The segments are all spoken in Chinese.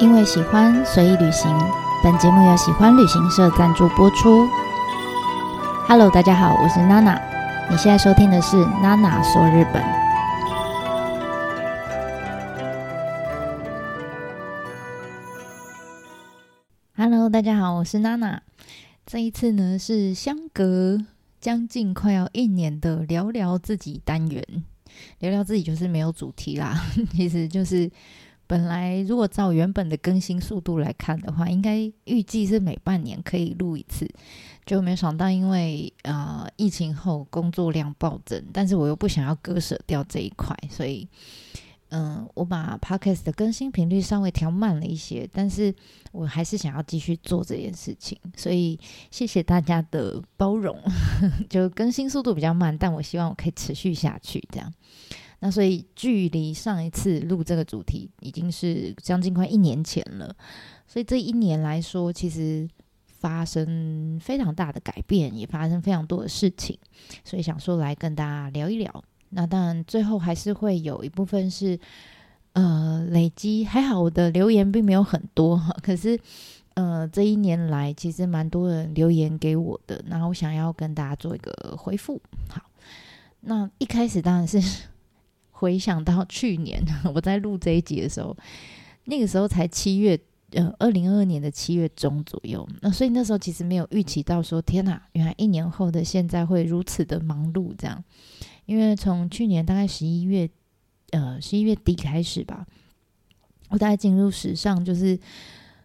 因为喜欢，所以旅行。本节目由喜欢旅行社赞助播出。Hello，大家好，我是娜娜。你现在收听的是娜娜说日本。Hello，大家好，我是娜娜。这一次呢，是相隔将近快要一年的聊聊自己单元。聊聊自己就是没有主题啦，其实就是。本来如果照原本的更新速度来看的话，应该预计是每半年可以录一次，就没想到因为呃疫情后工作量暴增，但是我又不想要割舍掉这一块，所以嗯、我把 Podcast 的更新频率稍微调慢了一些，但是我还是想要继续做这件事情，所以谢谢大家的包容，就更新速度比较慢，但我希望我可以持续下去这样。那所以，距离上一次录这个主题已经是将近快一年前了。所以这一年来说，其实发生非常大的改变，也发生非常多的事情。所以想说来跟大家聊一聊。那当然，最后还是会有一部分是呃累积。还好我的留言并没有很多哈，可是呃这一年来其实蛮多人留言给我的，然后我想要跟大家做一个回复。好，那一开始当然是。回想到去年 我在录这一集的时候，那个时候才七月，呃，二零二二年的七月中左右。那所以那时候其实没有预期到说，天哪，原来一年后的现在会如此的忙碌这样。因为从去年大概十一月，呃，十一月底开始吧，我大概进入史上就是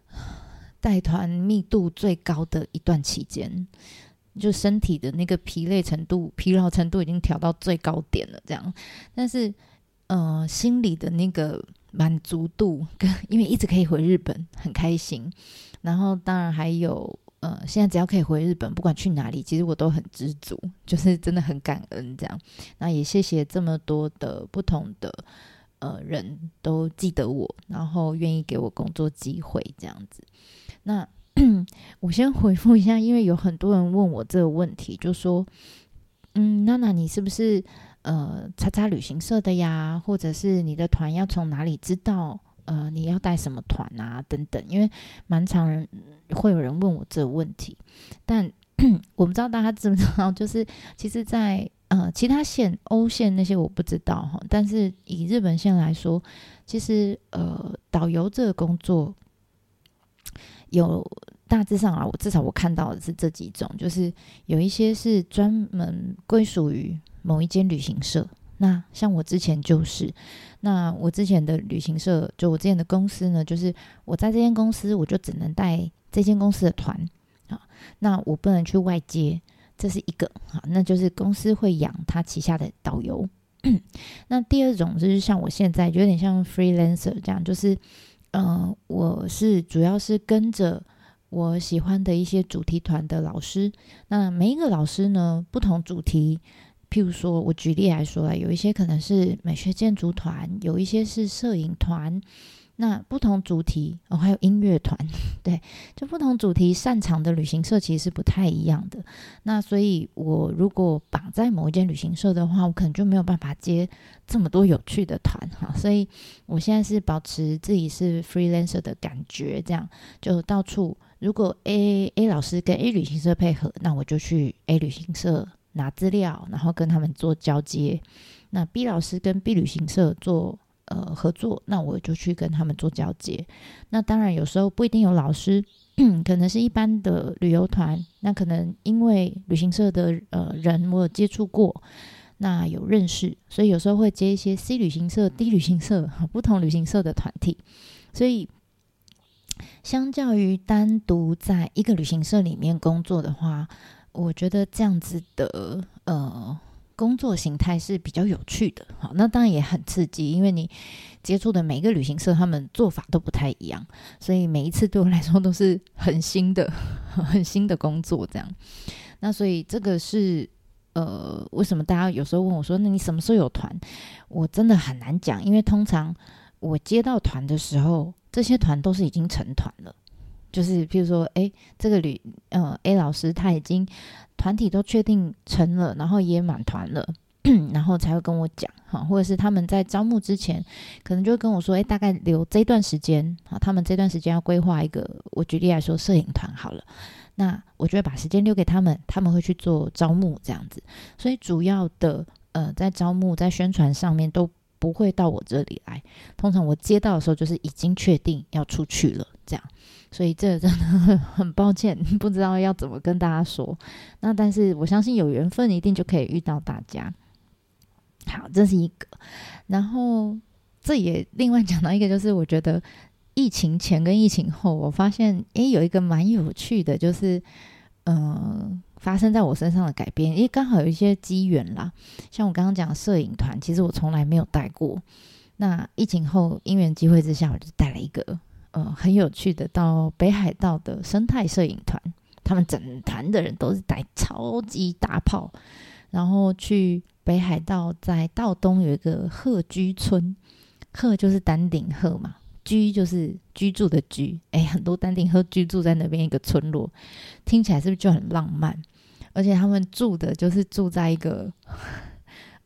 带团密度最高的一段期间。就身体的那个疲累程度、疲劳程度已经调到最高点了，这样。但是，呃，心里的那个满足度，跟因为一直可以回日本，很开心。然后，当然还有，呃，现在只要可以回日本，不管去哪里，其实我都很知足，就是真的很感恩这样。那也谢谢这么多的不同的呃人都记得我，然后愿意给我工作机会这样子。那。我先回复一下，因为有很多人问我这个问题，就说：“嗯，娜娜，你是不是呃叉叉旅行社的呀？或者是你的团要从哪里知道？呃，你要带什么团啊？等等。”因为蛮常人会有人问我这个问题，但 我不知道大家知不知道，就是其实在，在呃其他线欧线那些我不知道哈，但是以日本线来说，其实呃导游这个工作。有大致上啊，我至少我看到的是这几种，就是有一些是专门归属于某一间旅行社。那像我之前就是，那我之前的旅行社，就我之前的公司呢，就是我在这间公司，我就只能带这间公司的团啊，那我不能去外接，这是一个啊，那就是公司会养他旗下的导游。那第二种就是像我现在有点像 freelancer 这样，就是。嗯、我是主要是跟着我喜欢的一些主题团的老师。那每一个老师呢，不同主题，譬如说，我举例来说来，有一些可能是美学建筑团，有一些是摄影团。那不同主题哦，还有音乐团，对，就不同主题擅长的旅行社其实是不太一样的。那所以，我如果绑在某一间旅行社的话，我可能就没有办法接这么多有趣的团哈。所以我现在是保持自己是 freelancer 的感觉，这样就到处。如果 A A 老师跟 A 旅行社配合，那我就去 A 旅行社拿资料，然后跟他们做交接。那 B 老师跟 B 旅行社做。呃，合作，那我就去跟他们做交接。那当然，有时候不一定有老师，可能是一般的旅游团。那可能因为旅行社的呃人我有接触过，那有认识，所以有时候会接一些 C 旅行社、D 旅行社不同旅行社的团体。所以，相较于单独在一个旅行社里面工作的话，我觉得这样子的呃。工作形态是比较有趣的，好，那当然也很刺激，因为你接触的每一个旅行社，他们做法都不太一样，所以每一次对我来说都是很新的、很新的工作，这样。那所以这个是呃，为什么大家有时候问我说，那你什么时候有团？我真的很难讲，因为通常我接到团的时候，这些团都是已经成团了。就是，譬如说，哎，这个旅，呃，A 老师他已经团体都确定成了，然后也满团了，然后才会跟我讲哈，或者是他们在招募之前，可能就会跟我说，诶，大概留这段时间啊，他们这段时间要规划一个，我举例来说，摄影团好了，那我就会把时间留给他们，他们会去做招募这样子，所以主要的呃，在招募在宣传上面都不会到我这里来，通常我接到的时候就是已经确定要出去了这样。所以这真的很抱歉，不知道要怎么跟大家说。那但是我相信有缘分，一定就可以遇到大家。好，这是一个。然后这也另外讲到一个，就是我觉得疫情前跟疫情后，我发现诶有一个蛮有趣的，就是嗯、发生在我身上的改变。因为刚好有一些机缘啦，像我刚刚讲摄影团，其实我从来没有带过。那疫情后因缘机会之下，我就带了一个。呃，很有趣的，到北海道的生态摄影团，他们整团的人都是带超级大炮，然后去北海道，在道东有一个鹤居村，鹤就是丹顶鹤嘛，居就是居住的居，哎，很多丹顶鹤居住在那边一个村落，听起来是不是就很浪漫？而且他们住的就是住在一个，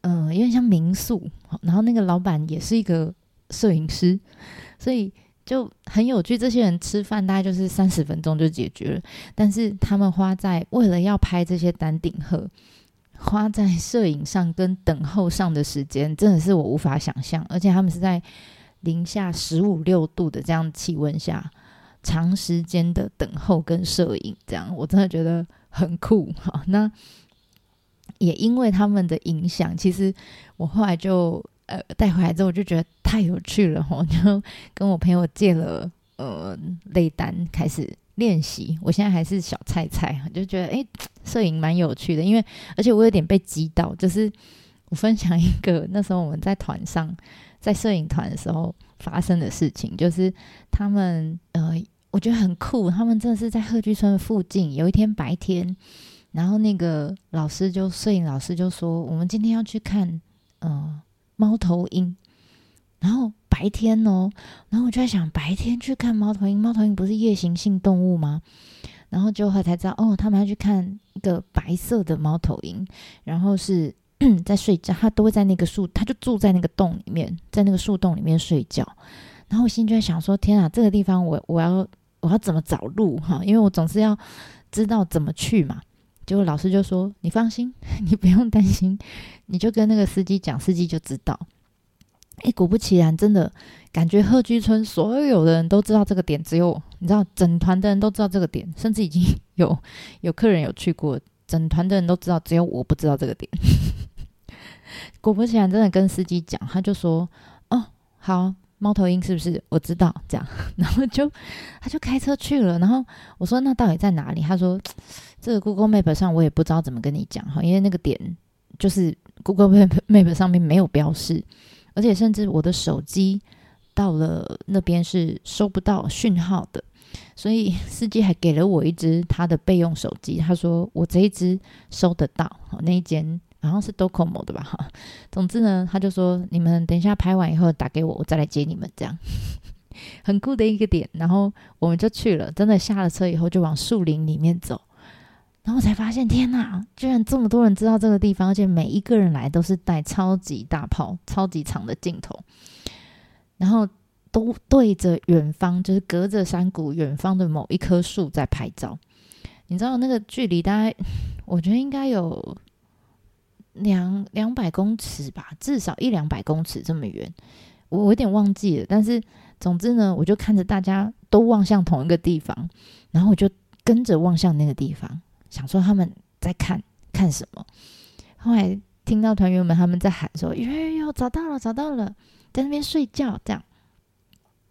嗯、呃，有点像民宿，然后那个老板也是一个摄影师，所以。就很有趣，这些人吃饭大概就是三十分钟就解决了，但是他们花在为了要拍这些丹顶鹤，花在摄影上跟等候上的时间，真的是我无法想象。而且他们是在零下十五六度的这样气温下，长时间的等候跟摄影，这样我真的觉得很酷。哈，那也因为他们的影响，其实我后来就。呃，带回来之后我就觉得太有趣了，我 就跟我朋友借了呃类单开始练习。我现在还是小菜菜，就觉得诶，摄影蛮有趣的，因为而且我有点被击倒，就是我分享一个那时候我们在团上，在摄影团的时候发生的事情，就是他们呃，我觉得很酷，他们真的是在鹤居村附近。有一天白天，然后那个老师就摄影老师就说，我们今天要去看嗯。呃猫头鹰，然后白天哦，然后我就在想，白天去看猫头鹰，猫头鹰不是夜行性动物吗？然后就后才知道，哦，他们要去看一个白色的猫头鹰，然后是 在睡觉，它都会在那个树，它就住在那个洞里面，在那个树洞里面睡觉。然后我心就在想说，天啊，这个地方我我要我要怎么找路哈？因为我总是要知道怎么去嘛。结果老师就说：“你放心，你不用担心，你就跟那个司机讲，司机就知道。”哎，果不其然，真的感觉鹤居村所有的人都知道这个点，只有你知道，整团的人都知道这个点，甚至已经有有客人有去过，整团的人都知道，只有我不知道这个点。果不其然，真的跟司机讲，他就说：“哦，好。”猫头鹰是不是？我知道这样，然后就他就开车去了。然后我说：“那到底在哪里？”他说：“这个 Google Map 上我也不知道怎么跟你讲哈，因为那个点就是 Google Map Map 上面没有标示，而且甚至我的手机到了那边是收不到讯号的，所以司机还给了我一支他的备用手机。他说我这一支收得到，那一间。”好像是 Docomo 的吧，哈。总之呢，他就说你们等一下拍完以后打给我，我再来接你们，这样 很酷的一个点。然后我们就去了，真的下了车以后就往树林里面走，然后才发现天哪，居然这么多人知道这个地方，而且每一个人来都是带超级大炮、超级长的镜头，然后都对着远方，就是隔着山谷远方的某一棵树在拍照。你知道那个距离大概，我觉得应该有。两两百公尺吧，至少一两百公尺这么远，我有点忘记了。但是总之呢，我就看着大家都望向同一个地方，然后我就跟着望向那个地方，想说他们在看看什么。后来听到团员们他们在喊说：“哟哟，找到了，找到了，在那边睡觉。”这样，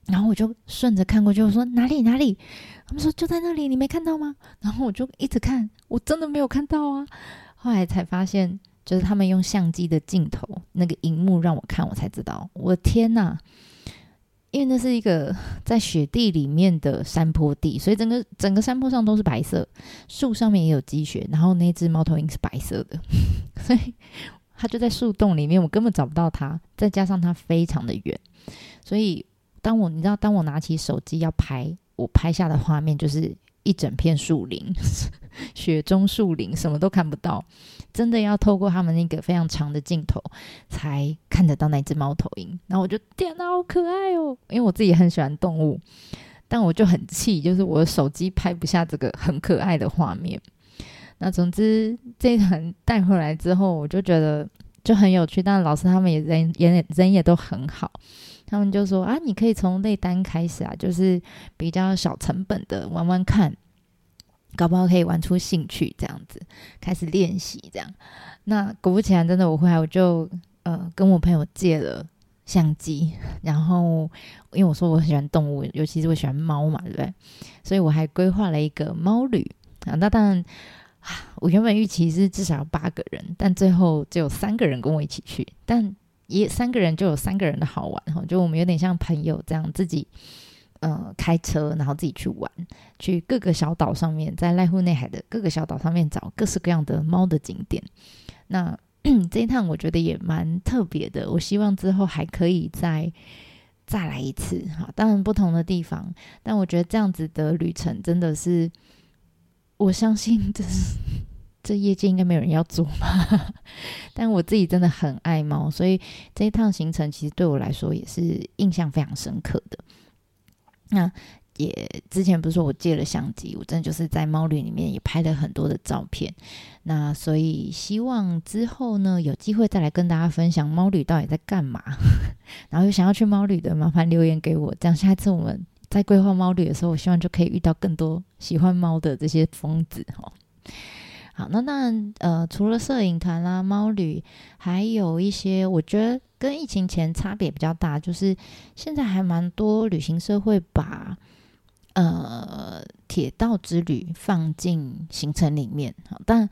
然后我就顺着看过去，我说：“哪里哪里？”他们说：“就在那里，你没看到吗？”然后我就一直看，我真的没有看到啊。后来才发现。就是他们用相机的镜头，那个荧幕让我看，我才知道，我天呐！因为那是一个在雪地里面的山坡地，所以整个整个山坡上都是白色，树上面也有积雪，然后那只猫头鹰是白色的，所以它就在树洞里面，我根本找不到它。再加上它非常的远，所以当我你知道，当我拿起手机要拍，我拍下的画面就是一整片树林，雪中树林，什么都看不到。真的要透过他们那个非常长的镜头，才看得到那只猫头鹰。然后我就天哪，好可爱哦！因为我自己很喜欢动物，但我就很气，就是我的手机拍不下这个很可爱的画面。那总之这一团带回来之后，我就觉得就很有趣。但老师他们也人也人也都很好，他们就说啊，你可以从内单开始啊，就是比较小成本的玩玩看。搞不好可以玩出兴趣，这样子开始练习，这样。那果不其然，真的我回来我就呃跟我朋友借了相机，然后因为我说我很喜欢动物，尤其是我喜欢猫嘛，对不对？所以我还规划了一个猫旅啊。那当然啊，我原本预期是至少要八个人，但最后只有三个人跟我一起去，但也三个人就有三个人的好玩哈，就我们有点像朋友这样自己。呃，开车然后自己去玩，去各个小岛上面，在濑户内海的各个小岛上面找各式各样的猫的景点。那 这一趟我觉得也蛮特别的，我希望之后还可以再再来一次哈。当然不同的地方，但我觉得这样子的旅程真的是，我相信这是 这业界应该没有人要做吧。但我自己真的很爱猫，所以这一趟行程其实对我来说也是印象非常深刻的。那也之前不是说我借了相机，我真的就是在猫旅里面也拍了很多的照片。那所以希望之后呢，有机会再来跟大家分享猫旅到底在干嘛。然后有想要去猫旅的，麻烦留言给我，这样下次我们在规划猫旅的时候，我希望就可以遇到更多喜欢猫的这些疯子哦。好，那当然呃，除了摄影团啦、猫旅，还有一些我觉得。跟疫情前差别比较大，就是现在还蛮多旅行社会把呃铁道之旅放进行程里面。但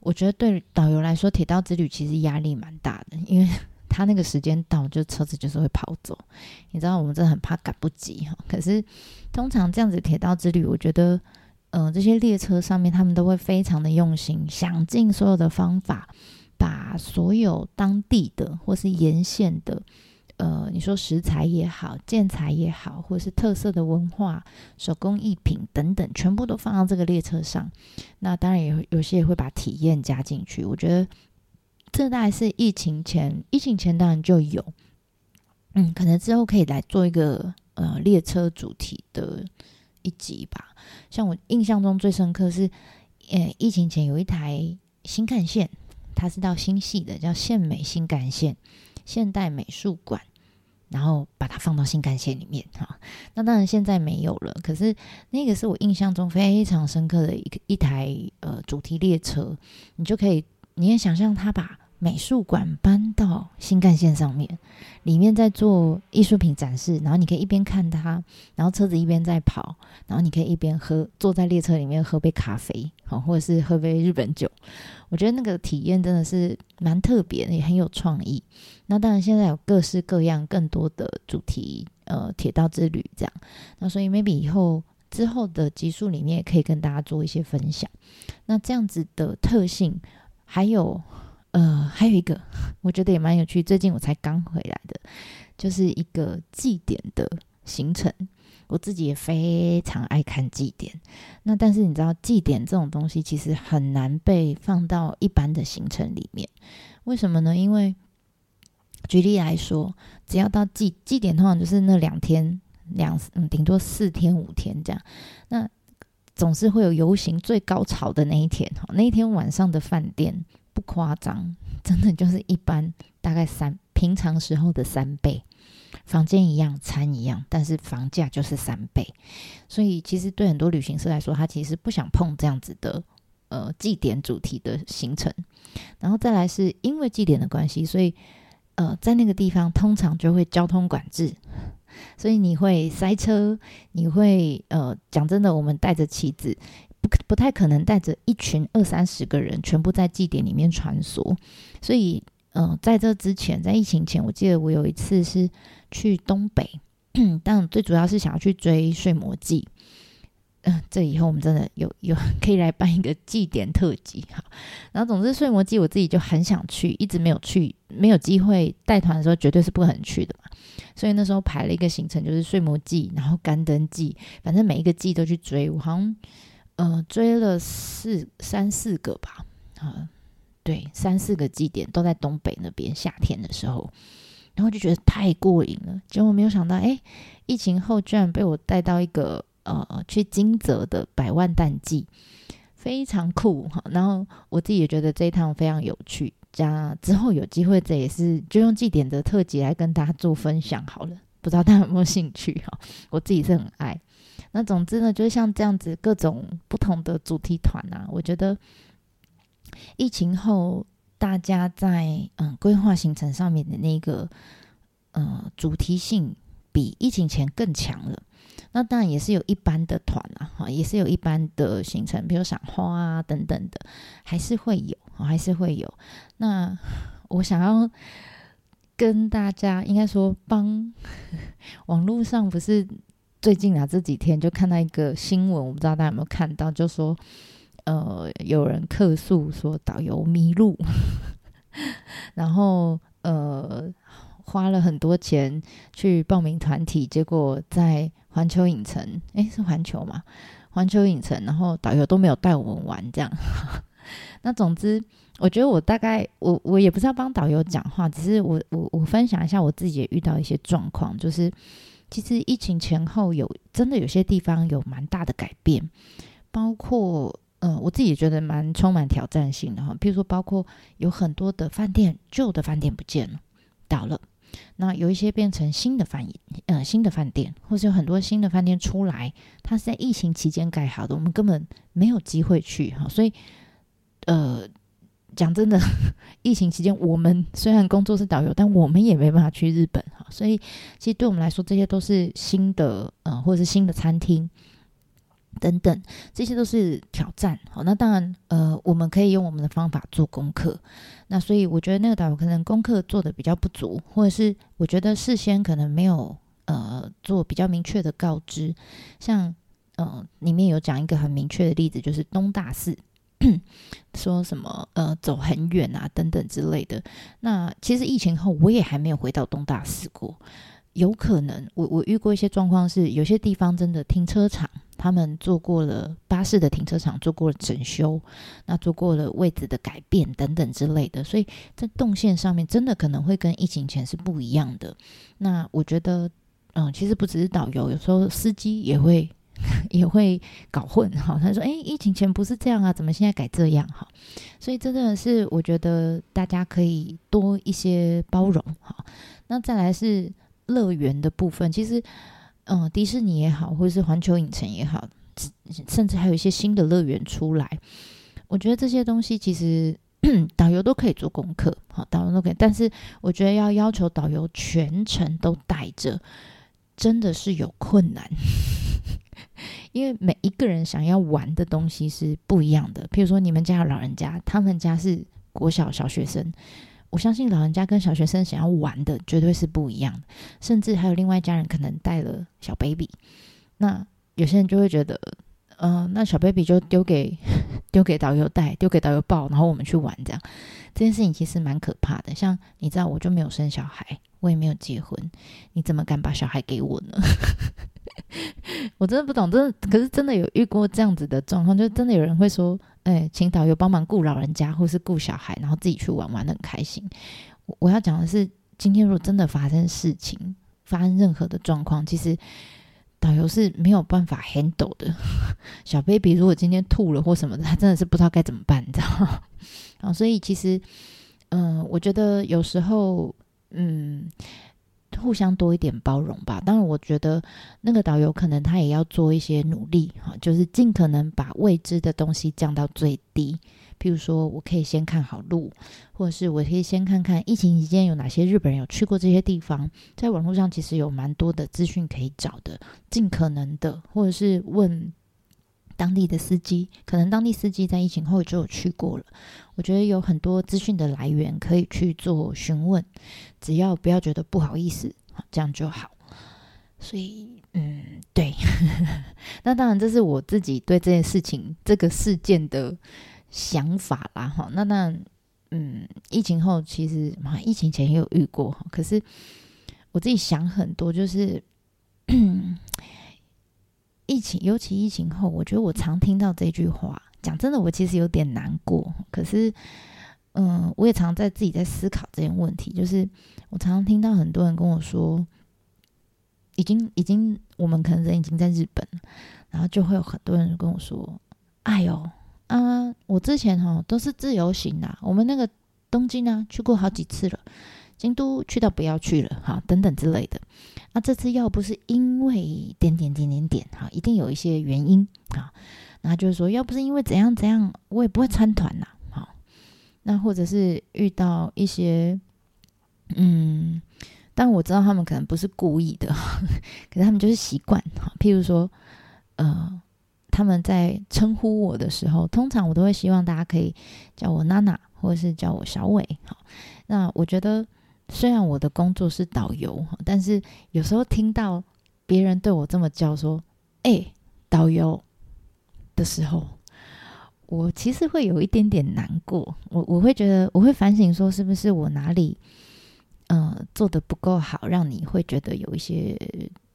我觉得对导游来说，铁道之旅其实压力蛮大的，因为 他那个时间到，就车子就是会跑走。你知道，我们真的很怕赶不及哈。可是通常这样子铁道之旅，我觉得呃这些列车上面他们都会非常的用心，想尽所有的方法。把所有当地的或是沿线的，呃，你说食材也好，建材也好，或是特色的文化、手工艺品等等，全部都放到这个列车上。那当然也有些也会把体验加进去。我觉得这大概是疫情前，疫情前当然就有，嗯，可能之后可以来做一个呃列车主题的一集吧。像我印象中最深刻是，呃，疫情前有一台新干线。它是到新系的，叫现美新干线，现代美术馆，然后把它放到新干线里面哈。那当然现在没有了，可是那个是我印象中非常深刻的一个一台呃主题列车，你就可以，你也想象它把。美术馆搬到新干线上面，里面在做艺术品展示，然后你可以一边看它，然后车子一边在跑，然后你可以一边喝，坐在列车里面喝杯咖啡，好，或者是喝杯日本酒。我觉得那个体验真的是蛮特别的，也很有创意。那当然，现在有各式各样更多的主题，呃，铁道之旅这样。那所以 maybe 以后之后的集数里面也可以跟大家做一些分享。那这样子的特性还有。呃，还有一个，我觉得也蛮有趣。最近我才刚回来的，就是一个祭典的行程。我自己也非常爱看祭典。那但是你知道，祭典这种东西其实很难被放到一般的行程里面。为什么呢？因为举例来说，只要到祭祭典，通常就是那两天两嗯，顶多四天五天这样。那总是会有游行最高潮的那一天哈。那一天晚上的饭店。夸张，真的就是一般大概三平常时候的三倍，房间一样，餐一样，但是房价就是三倍。所以其实对很多旅行社来说，他其实不想碰这样子的呃祭典主题的行程。然后再来是因为祭典的关系，所以呃在那个地方通常就会交通管制，所以你会塞车，你会呃讲真的，我们带着旗子。不不太可能带着一群二三十个人全部在祭典里面穿梭，所以，嗯、在这之前，在疫情前，我记得我有一次是去东北，但最主要是想要去追《睡魔祭》。嗯，这以后我们真的有有 可以来办一个祭典特辑哈。然后总之，睡魔祭我自己就很想去，一直没有去，没有机会带团的时候绝对是不可能去的嘛。所以那时候排了一个行程，就是睡魔祭，然后干灯祭，反正每一个祭都去追。我好像呃追了四三四个吧，啊，对，三四个祭典都在东北那边，夏天的时候，然后就觉得太过瘾了。结果没有想到，哎，疫情后居然被我带到一个。呃，去金泽的百万淡季非常酷哈，然后我自己也觉得这一趟非常有趣。加之后有机会，这也是就用祭典的特辑来跟大家做分享好了。不知道大家有没有兴趣哈？我自己是很爱。那总之呢，就是像这样子各种不同的主题团啊，我觉得疫情后大家在嗯规划行程上面的那个呃主题性比疫情前更强了。那当然也是有一般的团啊，哈，也是有一般的行程，比如赏花啊等等的，还是会有，还是会有。那我想要跟大家，应该说帮 网络上不是最近啊这几天就看到一个新闻，我不知道大家有没有看到，就说呃有人客诉说导游迷路，然后呃。花了很多钱去报名团体，结果在环球影城，诶，是环球吗？环球影城，然后导游都没有带我们玩，这样。那总之，我觉得我大概，我我也不是要帮导游讲话，只是我我我分享一下我自己也遇到一些状况，就是其实疫情前后有真的有些地方有蛮大的改变，包括、呃，我自己也觉得蛮充满挑战性的哈，譬如说包括有很多的饭店，旧的饭店不见了，倒了。那有一些变成新的饭，呃，新的饭店，或者有很多新的饭店出来，它是在疫情期间盖好的，我们根本没有机会去哈。所以，呃，讲真的，疫情期间我们虽然工作是导游，但我们也没办法去日本哈。所以，其实对我们来说，这些都是新的，呃，或者是新的餐厅。等等，这些都是挑战。好，那当然，呃，我们可以用我们的方法做功课。那所以，我觉得那个导游可能功课做的比较不足，或者是我觉得事先可能没有呃做比较明确的告知。像呃，里面有讲一个很明确的例子，就是东大寺，说什么呃走很远啊等等之类的。那其实疫情后，我也还没有回到东大寺过。有可能，我我遇过一些状况是，有些地方真的停车场，他们做过了巴士的停车场做过了整修，那做过了位置的改变等等之类的，所以在动线上面真的可能会跟疫情前是不一样的。那我觉得，嗯，其实不只是导游，有时候司机也会 也会搞混哈。他说：“诶，疫情前不是这样啊，怎么现在改这样？”哈，所以真的是我觉得大家可以多一些包容哈。那再来是。乐园的部分，其实，嗯、迪士尼也好，或者是环球影城也好，甚至还有一些新的乐园出来，我觉得这些东西其实 导游都可以做功课，好，导游都可以。但是我觉得要要求导游全程都带着，真的是有困难，因为每一个人想要玩的东西是不一样的。譬如说，你们家有老人家，他们家是国小小学生。我相信老人家跟小学生想要玩的绝对是不一样的，甚至还有另外一家人可能带了小 baby，那有些人就会觉得，嗯、那小 baby 就丢给丢给导游带，丢给导游抱，然后我们去玩这样，这件事情其实蛮可怕的。像你知道，我就没有生小孩，我也没有结婚，你怎么敢把小孩给我呢？我真的不懂，真的，可是真的有遇过这样子的状况，就真的有人会说。哎，请导游帮忙顾老人家，或是顾小孩，然后自己去玩，玩得很开心。我，要讲的是，今天如果真的发生事情，发生任何的状况，其实导游是没有办法 handle 的。小 baby 如果今天吐了或什么的，他真的是不知道该怎么办，你知道吗？啊，所以其实，嗯、我觉得有时候，嗯。互相多一点包容吧。当然，我觉得那个导游可能他也要做一些努力哈，就是尽可能把未知的东西降到最低。譬如说，我可以先看好路，或者是我可以先看看疫情期间有哪些日本人有去过这些地方。在网络上其实有蛮多的资讯可以找的，尽可能的，或者是问。当地的司机，可能当地司机在疫情后就有去过了。我觉得有很多资讯的来源可以去做询问，只要不要觉得不好意思，这样就好。所以，嗯，对。那当然，这是我自己对这件事情、这个事件的想法啦。哈，那当然，嗯，疫情后其实，疫情前也有遇过。可是我自己想很多，就是 疫情，尤其疫情后，我觉得我常听到这句话。讲真的，我其实有点难过。可是，嗯，我也常在自己在思考这件问题。就是我常常听到很多人跟我说。已经已经，我们可能人已经在日本，然后就会有很多人跟我说：“哎呦啊，我之前哈都是自由行的，我们那个东京啊去过好几次了，京都去到不要去了，哈，等等之类的。那这次要不是因为点点点点点，哈，一定有一些原因啊。那就是说，要不是因为怎样怎样，我也不会参团呐，好，那或者是遇到一些，嗯。”但我知道他们可能不是故意的，可是他们就是习惯哈。譬如说，呃，他们在称呼我的时候，通常我都会希望大家可以叫我娜娜，或者是叫我小伟。哈，那我觉得虽然我的工作是导游，但是有时候听到别人对我这么叫说“哎、导游”的时候，我其实会有一点点难过。我我会觉得，我会反省说，是不是我哪里？嗯、做的不够好，让你会觉得有一些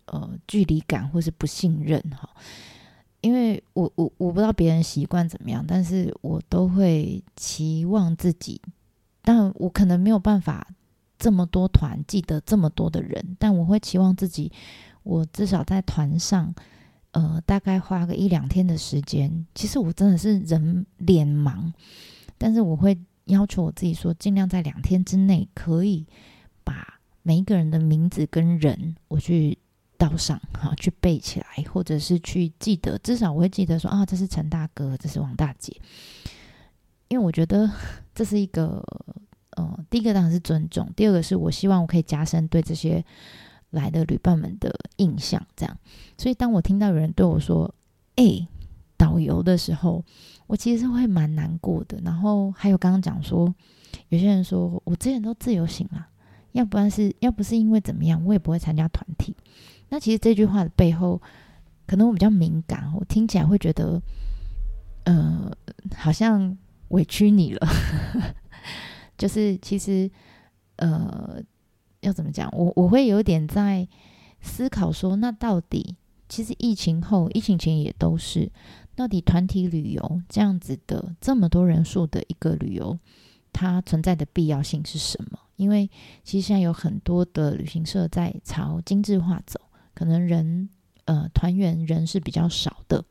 呃距离感或是不信任哈。因为我我我不知道别人习惯怎么样，但是我都会期望自己，但我可能没有办法这么多团记得这么多的人，但我会期望自己，我至少在团上，呃，大概花个一两天的时间。其实我真的是人脸盲，但是我会要求我自己说，尽量在两天之内可以。把每一个人的名字跟人，我去道上，哈，去背起来，或者是去记得，至少我会记得说啊，这是陈大哥，这是王大姐，因为我觉得这是一个，呃，第一个当然是尊重，第二个是我希望我可以加深对这些来的旅伴们的印象，这样。所以当我听到有人对我说“哎，导游”的时候，我其实会蛮难过的。然后还有刚刚讲说，有些人说我之前都自由行了。要不然是要不是因为怎么样，我也不会参加团体。那其实这句话的背后，可能我比较敏感，我听起来会觉得，呃，好像委屈你了。就是其实，呃，要怎么讲？我我会有点在思考说，那到底其实疫情后、疫情前也都是，到底团体旅游这样子的这么多人数的一个旅游，它存在的必要性是什么？因为其实现在有很多的旅行社在朝精致化走，可能人呃团员人是比较少的，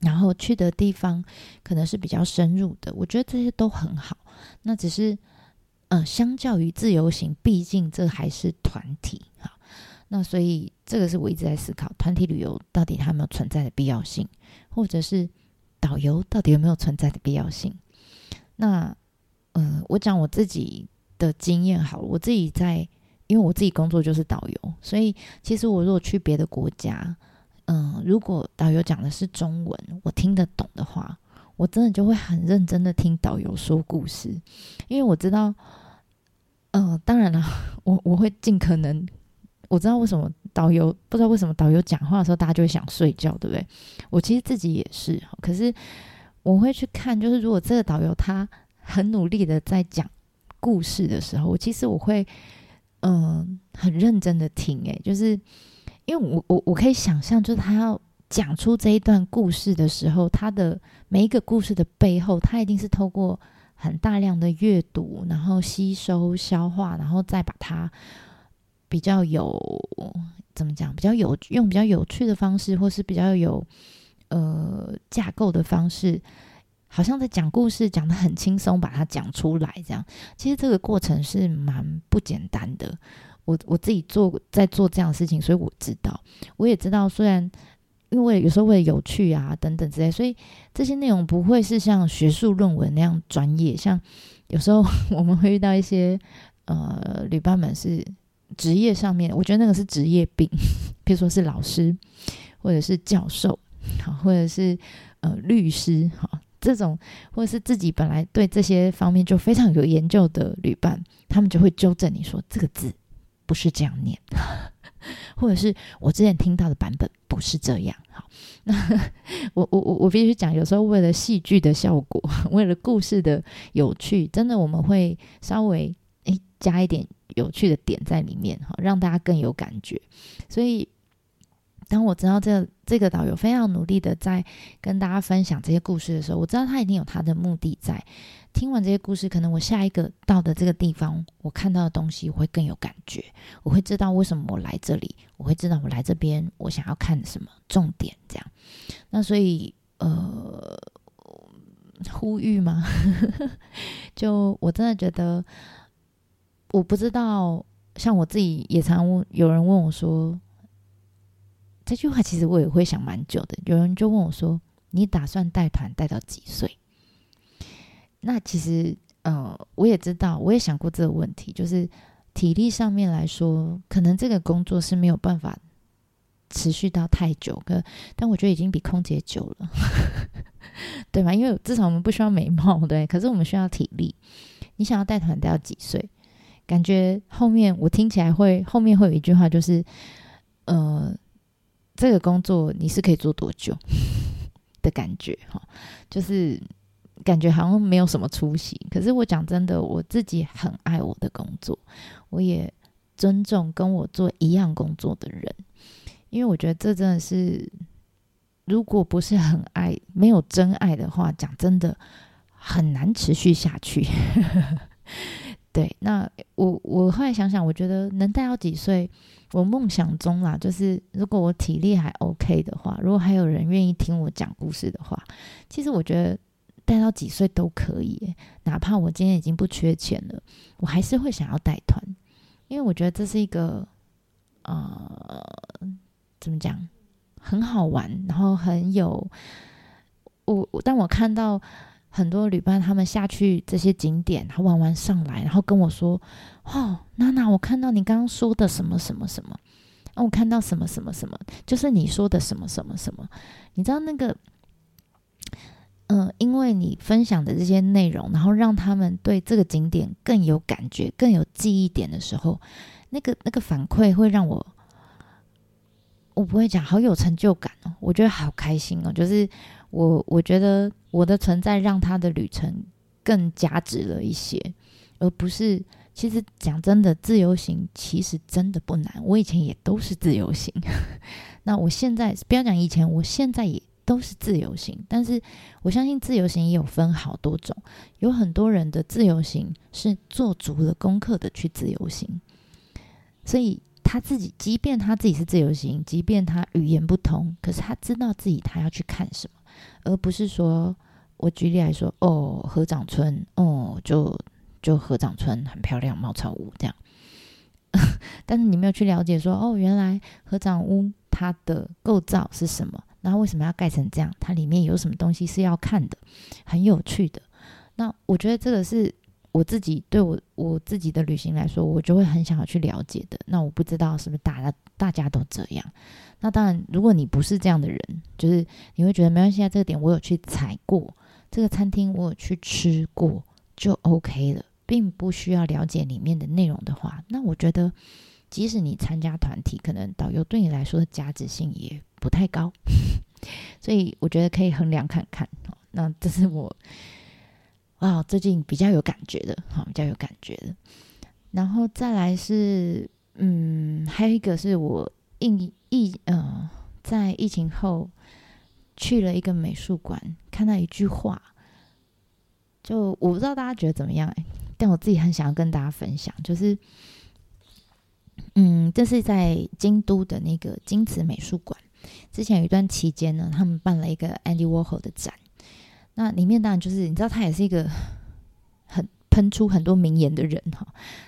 然后去的地方可能是比较深入的，我觉得这些都很好。那只是呃，相较于自由行，毕竟这还是团体哈。那所以这个是我一直在思考，团体旅游到底它有没有存在的必要性，或者是导游到底有没有存在的必要性？那、呃，我讲我自己。的经验好了，我自己在，因为我自己工作就是导游，所以其实我如果去别的国家，嗯，如果导游讲的是中文，我听得懂的话，我真的就会很认真的听导游说故事，因为我知道，嗯，当然了，我我会尽可能，我知道为什么导游不知道为什么导游讲话的时候大家就会想睡觉，对不对？我其实自己也是，可是我会去看，就是如果这个导游他很努力的在讲。故事的时候，我其实我会嗯、很认真的听，诶，就是因为我我我可以想象，就是他要讲出这一段故事的时候，他的每一个故事的背后，他一定是透过很大量的阅读，然后吸收消化，然后再把它比较有怎么讲，比较有用比较有趣的方式，或是比较有呃架构的方式。好像在讲故事，讲得很轻松，把它讲出来这样。其实这个过程是蛮不简单的。我我自己做在做这样的事情，所以我知道，我也知道，虽然因为有时候为了有趣啊等等之类，所以这些内容不会是像学术论文那样专业。像有时候我们会遇到一些呃旅伴们是职业上面，我觉得那个是职业病，比如说是老师，或者是教授，好，或者是呃律师，哈。这种或者是自己本来对这些方面就非常有研究的旅伴，他们就会纠正你说这个字不是这样念，或者是我之前听到的版本不是这样。好，那我我我我必须讲，有时候为了戏剧的效果，为了故事的有趣，真的我们会稍微诶加一点有趣的点在里面，哈，让大家更有感觉。所以。当我知道这这个导游非常努力的在跟大家分享这些故事的时候，我知道他一定有他的目的在。听完这些故事，可能我下一个到的这个地方，我看到的东西会更有感觉，我会知道为什么我来这里，我会知道我来这边我想要看什么重点，这样。那所以呃，呼吁吗？就我真的觉得，我不知道，像我自己也常问，有人问我说。这句话其实我也会想蛮久的。有人就问我说：“你打算带团带到几岁？”那其实，呃，我也知道，我也想过这个问题，就是体力上面来说，可能这个工作是没有办法持续到太久。可，但我觉得已经比空姐久了，对吧？因为至少我们不需要美貌，对，可是我们需要体力。你想要带团带到几岁？感觉后面我听起来会后面会有一句话，就是，呃。这个工作你是可以做多久 的感觉哈？就是感觉好像没有什么出息。可是我讲真的，我自己很爱我的工作，我也尊重跟我做一样工作的人，因为我觉得这真的是，如果不是很爱，没有真爱的话，讲真的很难持续下去。对，那我我后来想想，我觉得能带到几岁？我梦想中啦，就是如果我体力还 OK 的话，如果还有人愿意听我讲故事的话，其实我觉得带到几岁都可以。哪怕我今天已经不缺钱了，我还是会想要带团，因为我觉得这是一个呃，怎么讲，很好玩，然后很有我。当我看到很多旅伴他们下去这些景点，他玩完上来，然后跟我说。哦，娜娜，我看到你刚刚说的什么什么什么，我看到什么什么什么，就是你说的什么什么什么。你知道那个，嗯、呃，因为你分享的这些内容，然后让他们对这个景点更有感觉、更有记忆点的时候，那个那个反馈会让我，我不会讲，好有成就感哦，我觉得好开心哦，就是我我觉得我的存在让他的旅程更加值了一些，而不是。其实讲真的，自由行其实真的不难。我以前也都是自由行，那我现在不要讲以前，我现在也都是自由行。但是我相信自由行也有分好多种，有很多人的自由行是做足了功课的去自由行，所以他自己，即便他自己是自由行，即便他语言不通，可是他知道自己他要去看什么，而不是说我举例来说，哦，合掌村，哦，就。就合掌村很漂亮，茅草屋这样，但是你没有去了解说，哦，原来合掌屋它的构造是什么？然后为什么要盖成这样？它里面有什么东西是要看的？很有趣的。那我觉得这个是我自己对我我自己的旅行来说，我就会很想要去了解的。那我不知道是不是大家大家都这样？那当然，如果你不是这样的人，就是你会觉得没关系啊，这个点我有去踩过，这个餐厅我有去吃过，就 OK 了。并不需要了解里面的内容的话，那我觉得，即使你参加团体，可能导游对你来说的价值性也不太高，所以我觉得可以衡量看看。那这是我啊最近比较有感觉的，好，比较有感觉的。然后再来是，嗯，还有一个是我疫疫呃，在疫情后去了一个美术馆，看到一句话，就我不知道大家觉得怎么样。但我自己很想要跟大家分享，就是，嗯，这是在京都的那个京瓷美术馆。之前有一段期间呢，他们办了一个 Andy Warhol 的展。那里面当然就是你知道，他也是一个很喷出很多名言的人哈。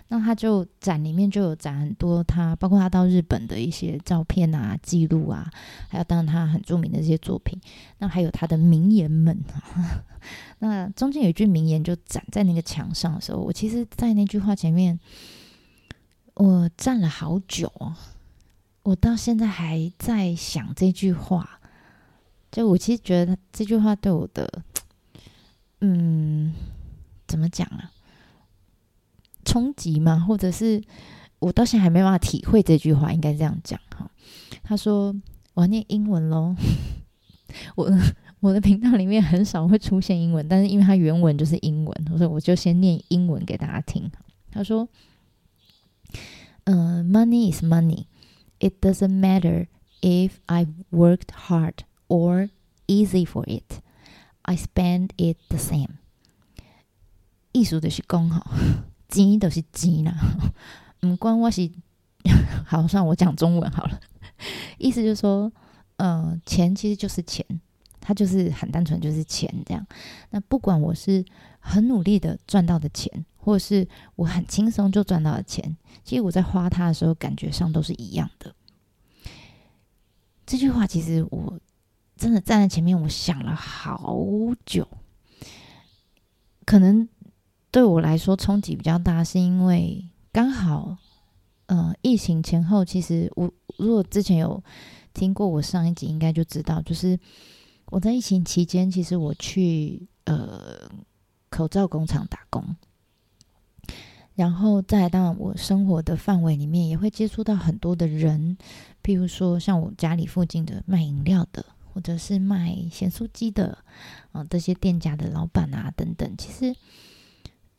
那他就展里面就有展很多他，包括他到日本的一些照片啊、记录啊，还有当然他很著名的这些作品。那还有他的名言们。那中间有一句名言，就展在那个墙上的时候，我其实，在那句话前面，我站了好久，我到现在还在想这句话。就我其实觉得这句话对我的，嗯，怎么讲啊？冲击吗？或者是我到现在还没办法体会这句话，应该这样讲。好，他说我要念英文喽。我我的频道里面很少会出现英文，但是因为它原文就是英文，所以我就先念英文给大家听。他说：“嗯、，Money is money. It doesn't matter if I worked hard or easy for it. I spend it the same.” 意思就是讲哈，钱都是钱啦，不管我是，好，算我讲中文好了。意思就是说。嗯、呃，钱其实就是钱，它就是很单纯，就是钱这样。那不管我是很努力的赚到的钱，或是我很轻松就赚到的钱，其实我在花它的时候，感觉上都是一样的。这句话其实我真的站在前面，我想了好久。可能对我来说冲击比较大，是因为刚好，呃，疫情前后，其实我如果之前有。听过我上一集应该就知道，就是我在疫情期间，其实我去呃口罩工厂打工，然后再到我生活的范围里面，也会接触到很多的人，譬如说像我家里附近的卖饮料的，或者是卖咸酥鸡的啊、呃，这些店家的老板啊等等。其实，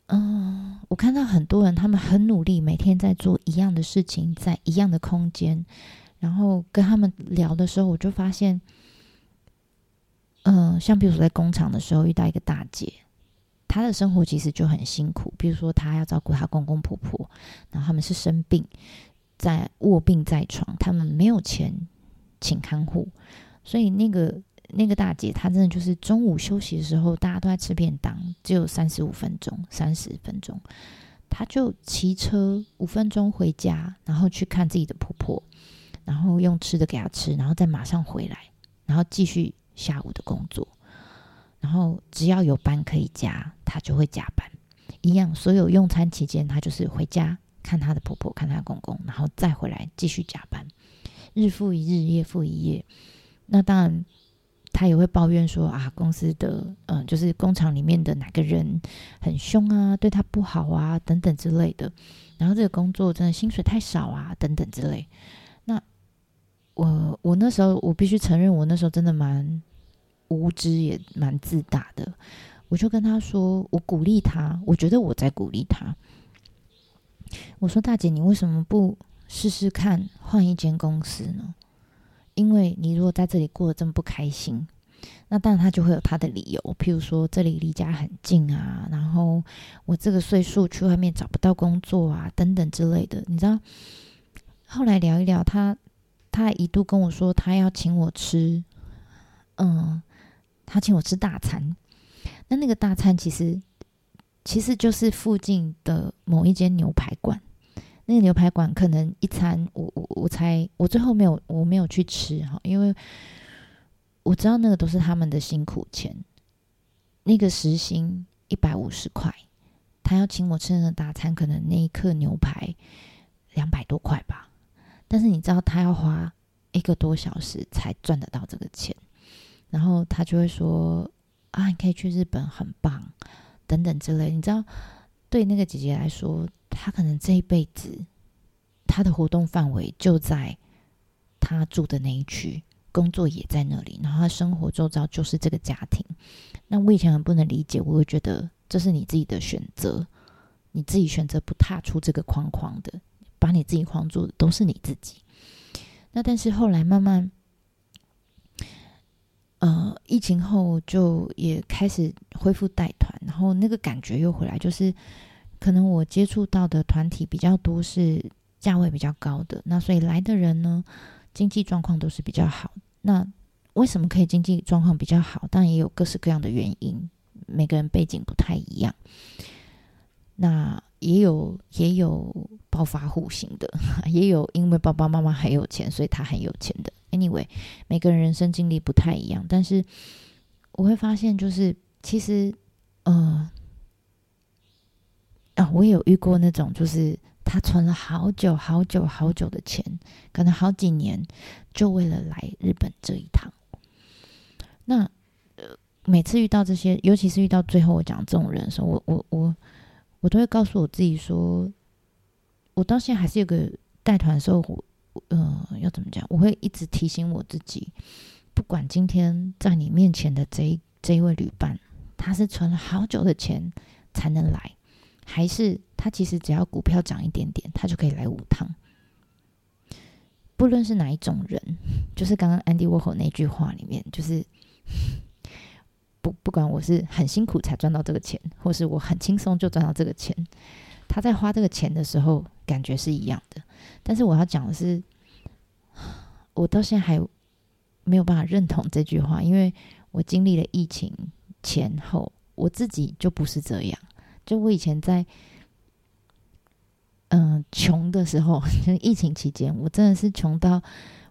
嗯、我看到很多人，他们很努力，每天在做一样的事情，在一样的空间。然后跟他们聊的时候，我就发现，嗯、像比如说在工厂的时候遇到一个大姐，她的生活其实就很辛苦。比如说她要照顾她公公婆婆，然后他们是生病，在卧病在床，他们没有钱请看护，所以那个那个大姐她真的就是中午休息的时候，大家都在吃便当，只有三十五分钟、三十分钟，她就骑车五分钟回家，然后去看自己的婆婆。然后用吃的给她吃，然后再马上回来，然后继续下午的工作。然后只要有班可以加，她就会加班。一样，所有用餐期间，她就是回家看她的婆婆，看她公公，然后再回来继续加班，日复一日，夜复一夜。那当然，他也会抱怨说啊，公司的嗯，就是工厂里面的哪个人很凶啊，对他不好啊，等等之类的。然后这个工作真的薪水太少啊，等等之类。那我我那时候，我必须承认，我那时候真的蛮无知，也蛮自大的。我就跟他说，我鼓励他，我觉得我在鼓励他。我说：“大姐，你为什么不试试看换一间公司呢？因为你如果在这里过得这么不开心，那当然他就会有他的理由，譬如说这里离家很近啊，然后我这个岁数去外面找不到工作啊，等等之类的。你知道，后来聊一聊他。”他一度跟我说，他要请我吃，嗯，他请我吃大餐。那那个大餐其实其实就是附近的某一间牛排馆。那个牛排馆可能一餐，我我我猜，我最后没有我没有去吃哈，因为我知道那个都是他们的辛苦钱。那个时薪一百五十块，他要请我吃那个大餐，可能那一刻牛排两百多块吧。但是你知道他要花一个多小时才赚得到这个钱，然后他就会说啊，你可以去日本，很棒，等等之类。你知道，对那个姐姐来说，他可能这一辈子，他的活动范围就在他住的那一区，工作也在那里，然后他生活周遭就是这个家庭。那我以前很不能理解，我会觉得这是你自己的选择，你自己选择不踏出这个框框的。把你自己框住的都是你自己。那但是后来慢慢，呃，疫情后就也开始恢复带团，然后那个感觉又回来，就是可能我接触到的团体比较多，是价位比较高的。那所以来的人呢，经济状况都是比较好。那为什么可以经济状况比较好？当然也有各式各样的原因，每个人背景不太一样。那也有也有暴发户型的，也有因为爸爸妈妈很有钱，所以他很有钱的。Anyway，每个人人生经历不太一样，但是我会发现，就是其实，呃，啊，我也有遇过那种，就是他存了好久好久好久的钱，可能好几年，就为了来日本这一趟。那呃，每次遇到这些，尤其是遇到最后我讲这种人的时候，我我我。我都会告诉我自己说，我到现在还是有个带团的时候，我嗯、呃，要怎么讲？我会一直提醒我自己，不管今天在你面前的这一这一位旅伴，他是存了好久的钱才能来，还是他其实只要股票涨一点点，他就可以来五趟。不论是哪一种人，就是刚刚 Andy Warhol 那句话里面，就是 不不管我是很辛苦才赚到这个钱，或是我很轻松就赚到这个钱，他在花这个钱的时候感觉是一样的。但是我要讲的是，我到现在还没有办法认同这句话，因为我经历了疫情前后，我自己就不是这样。就我以前在。嗯，穷的时候，就疫情期间，我真的是穷到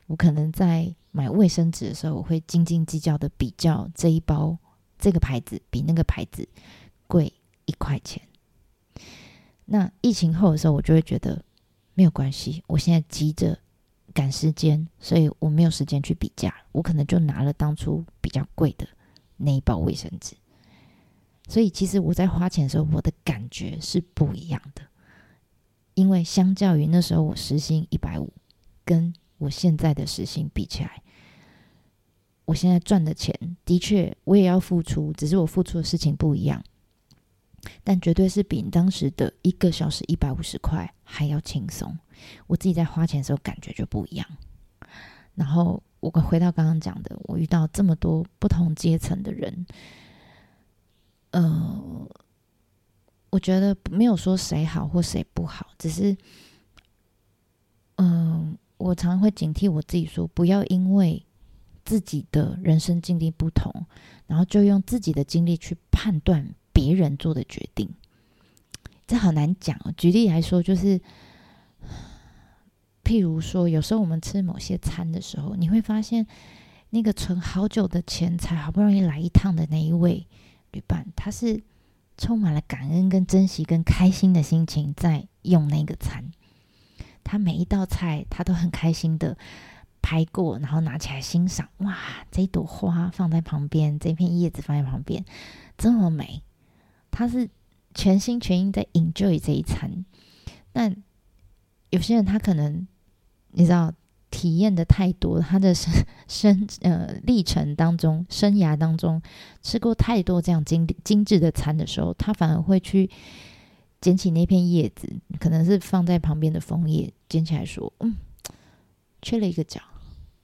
我可能在买卫生纸的时候，我会斤斤计较的比较这一包这个牌子比那个牌子贵一块钱。那疫情后的时候，我就会觉得没有关系，我现在急着赶时间，所以我没有时间去比价，我可能就拿了当初比较贵的那一包卫生纸。所以其实我在花钱的时候，我的感觉是不一样的。因为相较于那时候我时薪一百五，跟我现在的时薪比起来，我现在赚的钱的确我也要付出，只是我付出的事情不一样，但绝对是比当时的一个小时一百五十块还要轻松。我自己在花钱的时候感觉就不一样。然后我回到刚刚讲的，我遇到这么多不同阶层的人，呃。我觉得没有说谁好或谁不好，只是，嗯、我常常会警惕我自己说，不要因为自己的人生经历不同，然后就用自己的经历去判断别人做的决定，这好难讲。举例来说，就是，譬如说，有时候我们吃某些餐的时候，你会发现，那个存好久的钱才好不容易来一趟的那一位旅伴，他是。充满了感恩、跟珍惜、跟开心的心情，在用那个餐。他每一道菜，他都很开心的拍过，然后拿起来欣赏。哇，这一朵花放在旁边，这片叶子放在旁边，这么美。他是全心全意在 enjoy 这一餐。但有些人，他可能你知道。体验的太多，他的 生生呃历程当中，生涯当中吃过太多这样精精致的餐的时候，他反而会去捡起那片叶子，可能是放在旁边的枫叶，捡起来说：“嗯，缺了一个角。”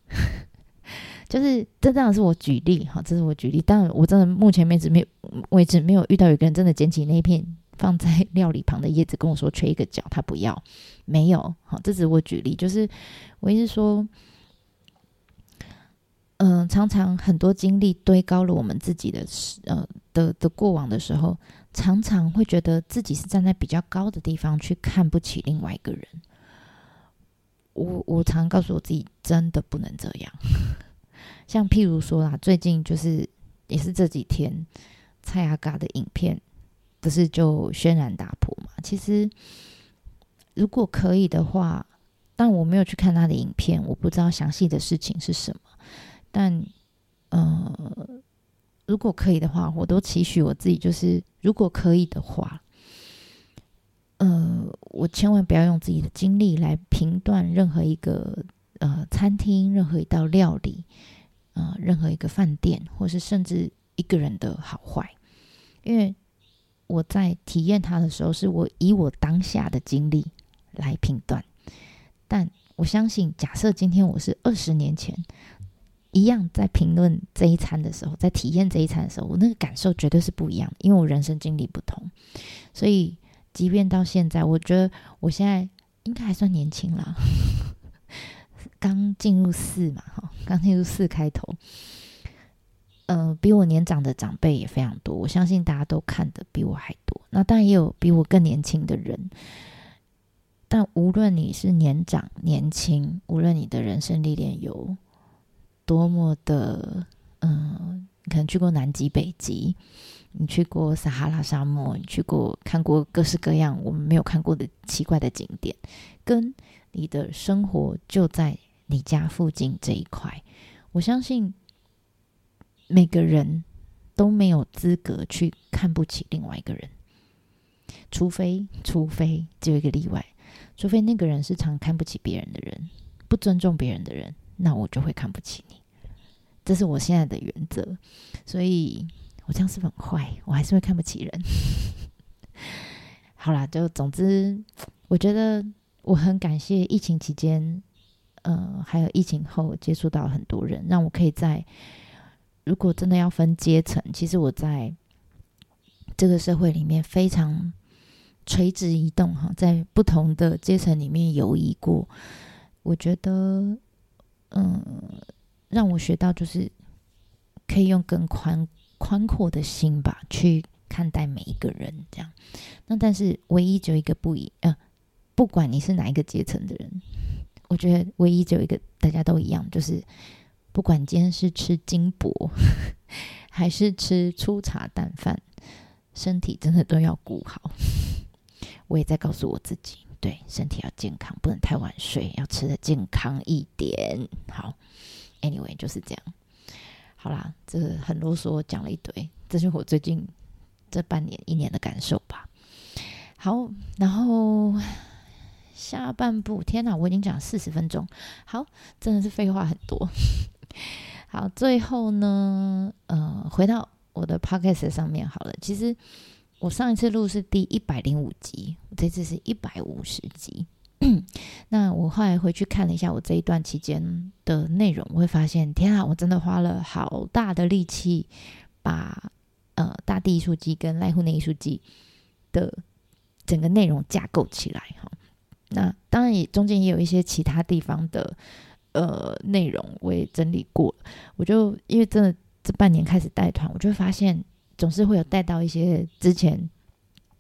就是这当然是我举例哈，这是我举例，但我真的目前为止没有为止没有遇到有个人真的捡起那片。放在料理旁的叶子跟我说缺一个角，他不要，没有。好，这只是我举例，就是我意思说，嗯、常常很多经历堆高了我们自己的呃的的过往的时候，常常会觉得自己是站在比较高的地方去看不起另外一个人。我我常常告诉我自己，真的不能这样。像譬如说啦，最近就是也是这几天蔡阿嘎的影片。不是就轩然大波嘛？其实，如果可以的话，但我没有去看他的影片，我不知道详细的事情是什么。但，呃，如果可以的话，我都期许我自己，就是如果可以的话，呃，我千万不要用自己的经历来评断任何一个呃餐厅、任何一道料理、呃，任何一个饭店，或是甚至一个人的好坏，因为。我在体验它的时候，是我以我当下的经历来评断。但我相信，假设今天我是二十年前一样在评论这一餐的时候，在体验这一餐的时候，我那个感受绝对是不一样的，因为我人生经历不同。所以，即便到现在，我觉得我现在应该还算年轻啦，刚进入四嘛，哈，刚进入四开头。嗯、呃，比我年长的长辈也非常多，我相信大家都看得比我还多。那当然也有比我更年轻的人，但无论你是年长年轻，无论你的人生历练有多么的，嗯、你可能去过南极、北极，你去过撒哈拉沙漠，你去过看过各式各样我们没有看过的奇怪的景点，跟你的生活就在你家附近这一块，我相信。每个人都没有资格去看不起另外一个人，除非，除非只有一个例外，除非那个人是常看不起别人的人，不尊重别人的人，那我就会看不起你。这是我现在的原则，所以我这样是很坏？我还是会看不起人。好啦，就总之，我觉得我很感谢疫情期间，呃，还有疫情后接触到很多人，让我可以在如果真的要分阶层，其实我在这个社会里面非常垂直移动哈，在不同的阶层里面游移过，我觉得，嗯，让我学到就是可以用更宽宽阔的心吧去。看待每一个人这样，那但是唯一只有一个不一，呃，不管你是哪一个阶层的人，我觉得唯一只有一个大家都一样，就是不管今天是吃金箔 还是吃粗茶淡饭，身体真的都要顾好。我也在告诉我自己，对，身体要健康，不能太晚睡，要吃得健康一点。好，Anyway 就是这样。好啦，这很啰嗦，讲了一堆，这是我最近。这半年一年的感受吧。好，然后下半部，天哪，我已经讲四十分钟。好，真的是废话很多。好，最后呢，呃，回到我的 podcast 上面好了。其实我上一次录是第一百零五集，我这次是一百五十集。那我后来回去看了一下我这一段期间的内容，我会发现，天啊，我真的花了好大的力气把。呃，大地艺术季跟赖户内艺术季的整个内容架构起来哈，那当然也中间也有一些其他地方的呃内容我也整理过，我就因为真的这半年开始带团，我就会发现总是会有带到一些之前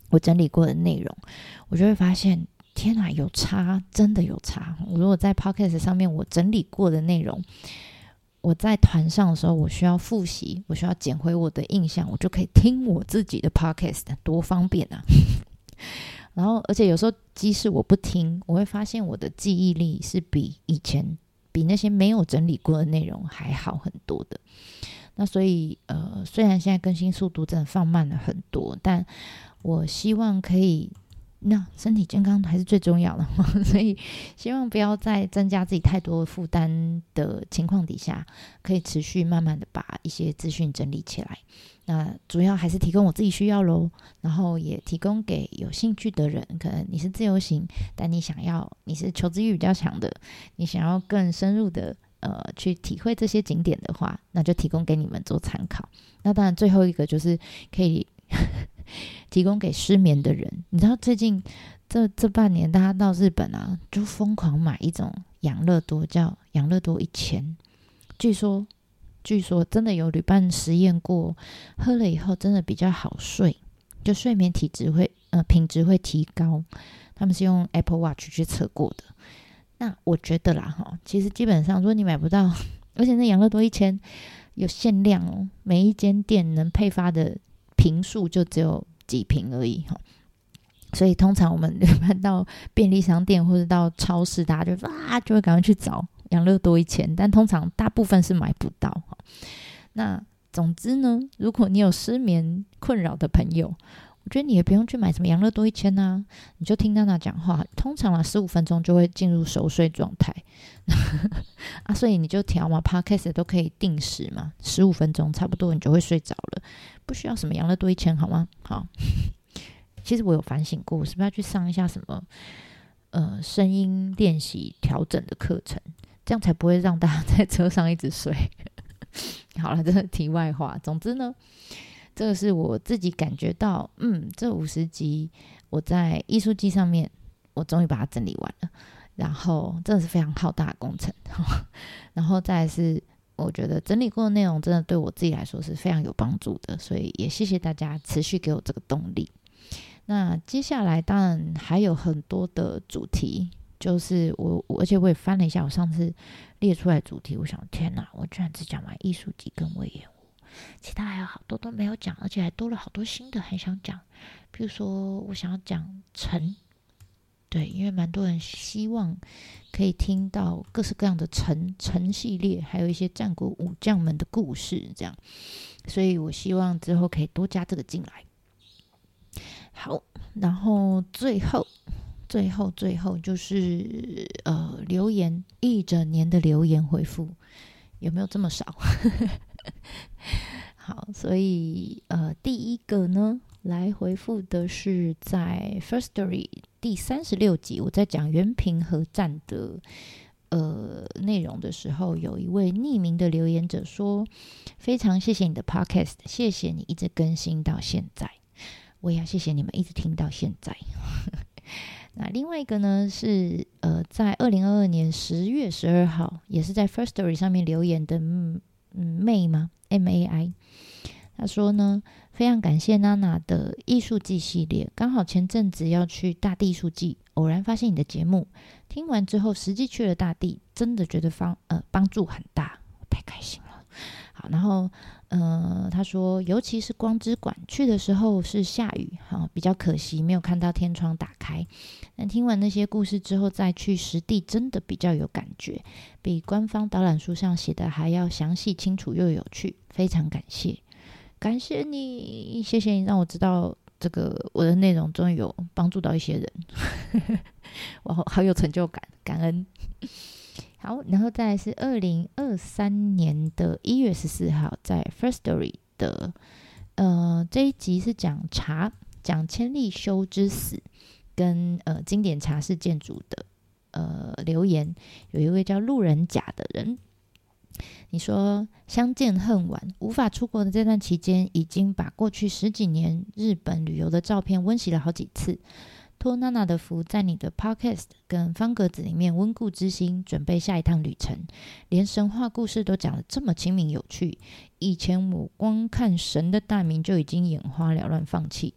我整理过的内容，我就会发现天哪，有差，真的有差。我如果在 Podcast 上面我整理过的内容。我在团上的时候，我需要复习，我需要捡回我的印象，我就可以听我自己的 podcast，多方便啊！然后，而且有时候即使我不听，我会发现我的记忆力是比以前、比那些没有整理过的内容还好很多的。那所以，呃，虽然现在更新速度真的放慢了很多，但我希望可以。那身体健康还是最重要的，所以希望不要再增加自己太多负担的情况底下，可以持续慢慢的把一些资讯整理起来。那主要还是提供我自己需要喽，然后也提供给有兴趣的人。可能你是自由行，但你想要你是求知欲比较强的，你想要更深入的呃去体会这些景点的话，那就提供给你们做参考。那当然最后一个就是可以。提供给失眠的人，你知道最近这这半年，大家到日本啊，就疯狂买一种养乐多，叫养乐多一千。据说，据说真的有旅伴实验过，喝了以后真的比较好睡，就睡眠体质会呃品质会提高。他们是用 Apple Watch 去测过的。那我觉得啦哈，其实基本上如果你买不到，而且那养乐多一千有限量哦，每一间店能配发的。瓶数就只有几瓶而已哈，所以通常我们 到便利商店或者到超市，大家就啊就会赶快去找养乐多一千，但通常大部分是买不到哈。那总之呢，如果你有失眠困扰的朋友，我觉得你也不用去买什么养乐多一千啊，你就听娜娜讲话，通常啊十五分钟就会进入熟睡状态 啊，所以你就调嘛，Podcast 都可以定时嘛，十五分钟差不多你就会睡着了，不需要什么养乐多一千好吗？好，其实我有反省过，我是不是要去上一下什么呃声音练习调整的课程，这样才不会让大家在车上一直睡。好了，这是题外话，总之呢。这个是我自己感觉到，嗯，这五十集我在艺术季上面，我终于把它整理完了。然后，真的是非常浩大的工程。然后再是，我觉得整理过的内容真的对我自己来说是非常有帮助的，所以也谢谢大家持续给我这个动力。那接下来当然还有很多的主题，就是我，我而且我也翻了一下我上次列出来主题，我想，天哪，我居然只讲完艺术季跟隈研。其他还有好多都没有讲，而且还多了好多新的，还想讲。比如说，我想要讲陈，对，因为蛮多人希望可以听到各式各样的陈陈系列，还有一些战国武将们的故事，这样。所以我希望之后可以多加这个进来。好，然后最后，最后，最后就是呃，留言，一整年的留言回复，有没有这么少？好，所以呃，第一个呢，来回复的是在 First Story 第三十六集，我在讲原平和战的呃内容的时候，有一位匿名的留言者说：“非常谢谢你的 Podcast，谢谢你一直更新到现在，我也要谢谢你们一直听到现在。”那另外一个呢是呃，在二零二二年十月十二号，也是在 Firstory 上面留言的，嗯，May 吗？M A I。他说呢，非常感谢娜娜的艺术季系列，刚好前阵子要去大地艺术季，偶然发现你的节目，听完之后实际去了大地，真的觉得方呃帮助很大，太开心了。好，然后呃他说，尤其是光之馆去的时候是下雨，哈、比较可惜没有看到天窗打开。但听完那些故事之后再去实地，真的比较有感觉，比官方导览书上写的还要详细、清楚又有趣，非常感谢。感谢你，谢谢你让我知道这个我的内容终于有帮助到一些人，我好有成就感，感恩。好，然后再来是二零二三年的一月十四号，在 First Story 的呃这一集是讲茶，讲千利休之死跟呃经典茶室建筑的呃留言，有一位叫路人甲的人。你说相见恨晚，无法出国的这段期间，已经把过去十几年日本旅游的照片温习了好几次。托娜娜的福，在你的 Podcast 跟方格子里面温故知新，准备下一趟旅程。连神话故事都讲得这么亲民有趣，以前我光看神的大名就已经眼花缭乱，放弃。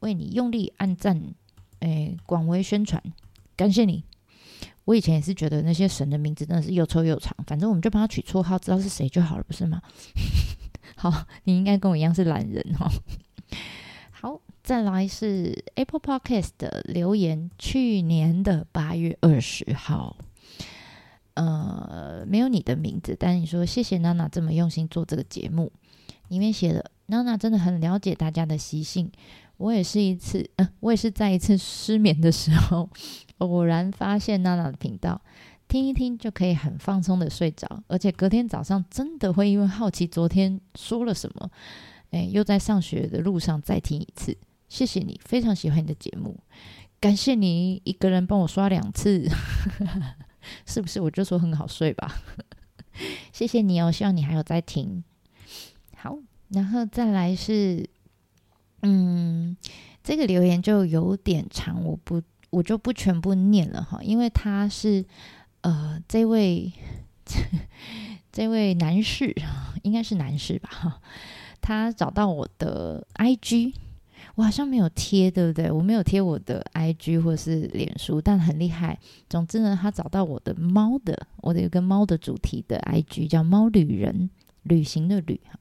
为你用力按赞，诶，广为宣传，感谢你。我以前也是觉得那些神的名字真的是又臭又长，反正我们就帮他取绰号，知道是谁就好了，不是吗？好，你应该跟我一样是懒人哦。再来是 Apple Podcast 的留言，去年的八月二十号，呃，没有你的名字，但是你说谢谢娜娜这么用心做这个节目，里面写了娜娜真的很了解大家的习性。我也是一次，呃，我也是在一次失眠的时候，偶然发现娜娜的频道，听一听就可以很放松的睡着，而且隔天早上真的会因为好奇昨天说了什么，诶，又在上学的路上再听一次。谢谢你，非常喜欢你的节目，感谢你一个人帮我刷两次，是不是？我就说很好睡吧。谢谢你哦，希望你还有在听。好，然后再来是。嗯，这个留言就有点长，我不，我就不全部念了哈，因为他是呃，这位 这位男士，应该是男士吧，他找到我的 IG，我好像没有贴，对不对？我没有贴我的 IG 或是脸书，但很厉害。总之呢，他找到我的猫的，我的有个猫的主题的 IG 叫猫旅人，旅行的旅哈。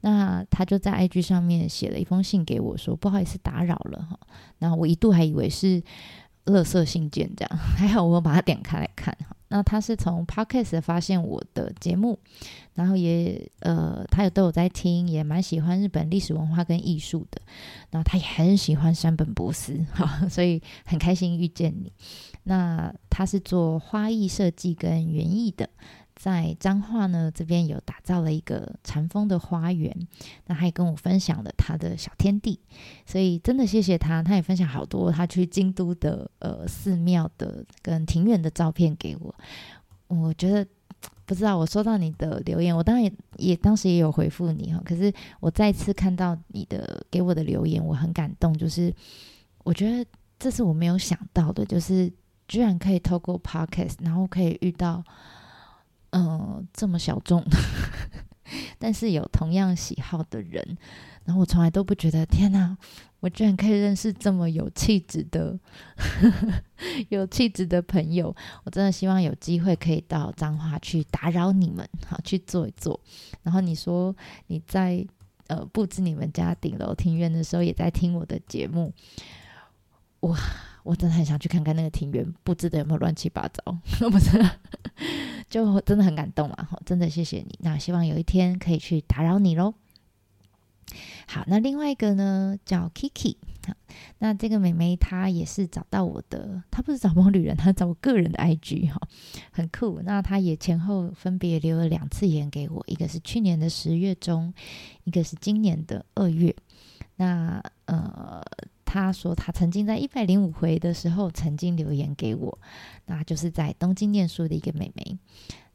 那他就在 IG 上面写了一封信给我，说不好意思打扰了哈。那我一度还以为是垃圾信件这样，还好我把它点开来看哈。那他是从 Podcast 发现我的节目，然后也呃，他有都有在听，也蛮喜欢日本历史文化跟艺术的。然后他也很喜欢山本博司哈，所以很开心遇见你。那他是做花艺设计跟园艺的。在彰化呢，这边有打造了一个禅风的花园，那还跟我分享了他的小天地，所以真的谢谢他，他也分享好多他去京都的呃寺庙的跟庭院的照片给我。我觉得不知道我收到你的留言，我当然也也当时也有回复你哈，可是我再次看到你的给我的留言，我很感动，就是我觉得这是我没有想到的，就是居然可以透过 Podcast，然后可以遇到。嗯、这么小众，但是有同样喜好的人，然后我从来都不觉得，天哪，我居然可以认识这么有气质的、有气质的朋友。我真的希望有机会可以到彰化去打扰你们，好去坐一坐。然后你说你在呃布置你们家顶楼庭院的时候，也在听我的节目，哇，我真的很想去看看那个庭院布置的有没有乱七八糟，不是？就真的很感动嘛，真的谢谢你。那希望有一天可以去打扰你喽。好，那另外一个呢叫 Kiki，那这个妹妹她也是找到我的，她不是找某旅人，她找我个人的 IG 哈，很酷。那她也前后分别留了两次言给我，一个是去年的十月中，一个是今年的二月。那呃，他说他曾经在一百零五回的时候曾经留言给我，那就是在东京念书的一个妹妹。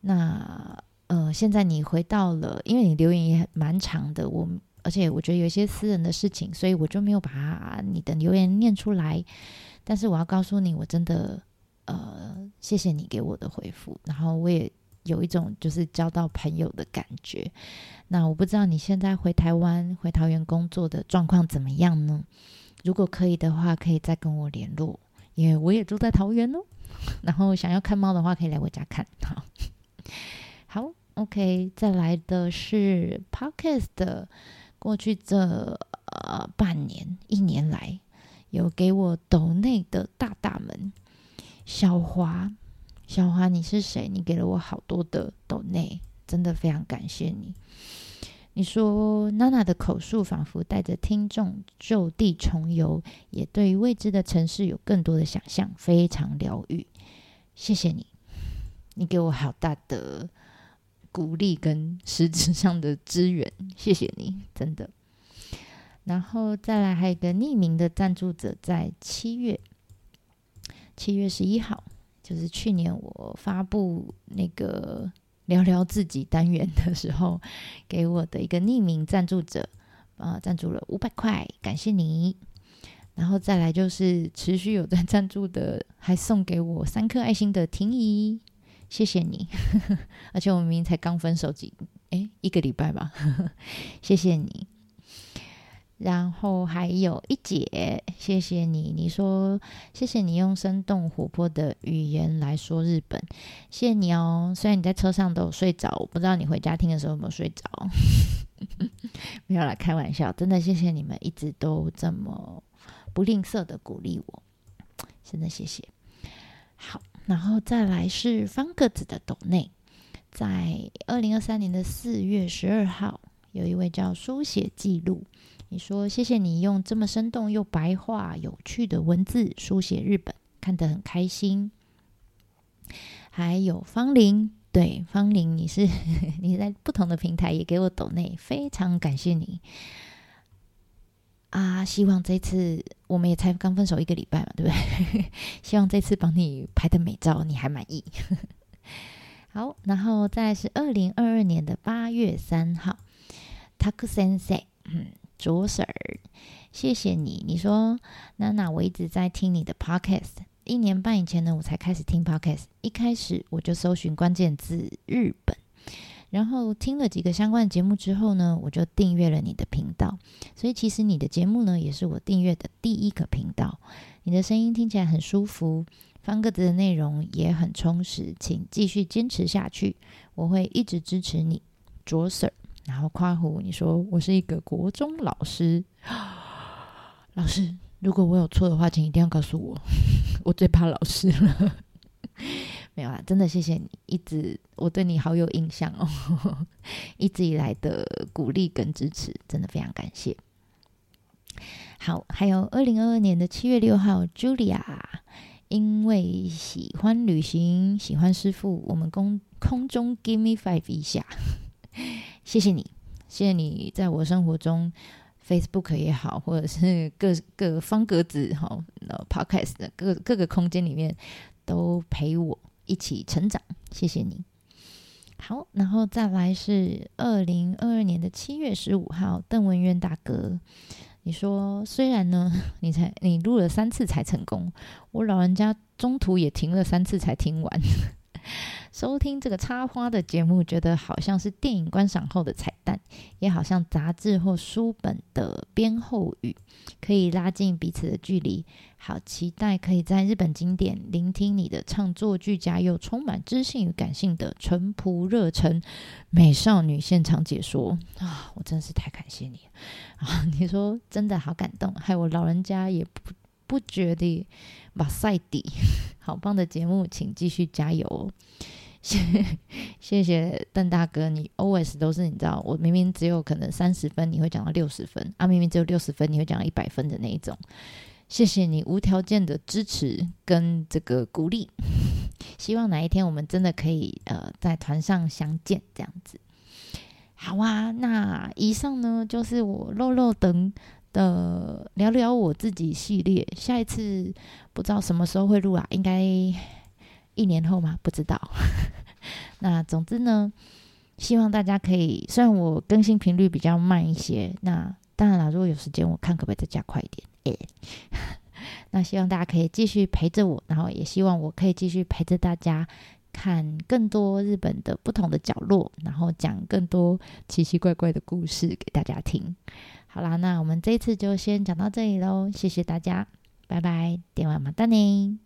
那呃，现在你回到了，因为你留言也蛮长的，我。而且我觉得有一些私人的事情，所以我就没有把你的留言念出来。但是我要告诉你，我真的呃，谢谢你给我的回复。然后我也有一种就是交到朋友的感觉。那我不知道你现在回台湾、回桃园工作的状况怎么样呢？如果可以的话，可以再跟我联络，因为我也住在桃园哦。然后想要看猫的话，可以来我家看。好，好，OK。再来的是 Podcast 的。过去这呃半年一年来，有给我抖内的大大们，小华，小华你是谁？你给了我好多的抖内，真的非常感谢你。你说娜娜的口述仿佛带着听众就地重游，也对于未知的城市有更多的想象，非常疗愈。谢谢你，你给我好大的。鼓励跟实质上的支援，谢谢你，真的。然后再来，还有一个匿名的赞助者，在七月七月十一号，就是去年我发布那个聊聊自己单元的时候，给我的一个匿名赞助者，啊、赞助了五百块，感谢你。然后再来就是持续有在赞助的，还送给我三颗爱心的婷宜。谢谢你，而且我明明才刚分手几诶一个礼拜吧，谢谢你。然后还有一姐，谢谢你，你说谢谢你用生动活泼的语言来说日本，谢谢你哦。虽然你在车上都有睡着，我不知道你回家听的时候有没有睡着，没有啦，开玩笑，真的谢谢你们一直都这么不吝啬的鼓励我，真的谢谢。好。然后再来是方格子的抖内，在二零二三年的四月十二号，有一位叫书写记录，你说谢谢你用这么生动又白话有趣的文字书写日本，看得很开心。还有方玲，对方玲，你是 你在不同的平台也给我抖内，非常感谢你。啊，希望这次我们也才刚分手一个礼拜嘛，对不对？希望这次帮你拍的美照你还满意。好，然后再是二零二二年的八月三号，Taku Sensei，嗯，卓 Sir，谢谢你。你说娜娜，我一直在听你的 Podcast，一年半以前呢，我才开始听 Podcast，一开始我就搜寻关键字日本。然后听了几个相关的节目之后呢，我就订阅了你的频道。所以其实你的节目呢，也是我订阅的第一个频道。你的声音听起来很舒服，方格子的内容也很充实，请继续坚持下去，我会一直支持你，卓 Sir。然后夸胡你说我是一个国中老师，老师，如果我有错的话，请一定要告诉我，我最怕老师了。没有啊，真的谢谢你，一直我对你好有印象哦，一直以来的鼓励跟支持，真的非常感谢。好，还有二零二二年的七月六号，Julia，因为喜欢旅行，喜欢师傅，我们空空中 give me five 一下，谢谢你，谢谢你在我生活中，Facebook 也好，或者是各各方格子哈，Podcast 的各各个空间里面都陪我。一起成长，谢谢你。好，然后再来是二零二二年的七月十五号，邓文渊大哥，你说虽然呢，你才你录了三次才成功，我老人家中途也停了三次才听完。收听这个插花的节目，觉得好像是电影观赏后的彩蛋，也好像杂志或书本的编后语，可以拉近彼此的距离。好期待可以在日本经典聆听你的唱作俱佳又充满知性与感性的淳朴热忱美少女现场解说啊！我真是太感谢你啊！你说真的好感动，害我老人家也不不觉得哇塞的，好棒的节目，请继续加油。谢谢谢邓大哥，你 always 都是你知道，我明明只有可能三十分，你会讲到六十分啊，明明只有六十分，你会讲到一百分的那一种。谢谢你无条件的支持跟这个鼓励，希望哪一天我们真的可以呃在团上相见这样子。好啊，那以上呢就是我肉肉等的聊聊我自己系列，下一次不知道什么时候会录啊，应该一年后吗？不知道。那总之呢，希望大家可以，虽然我更新频率比较慢一些，那当然了，如果有时间，我看可不可以再加快一点。那希望大家可以继续陪着我，然后也希望我可以继续陪着大家看更多日本的不同的角落，然后讲更多奇奇怪怪的故事给大家听。好啦，那我们这一次就先讲到这里喽，谢谢大家，拜拜，电话またね。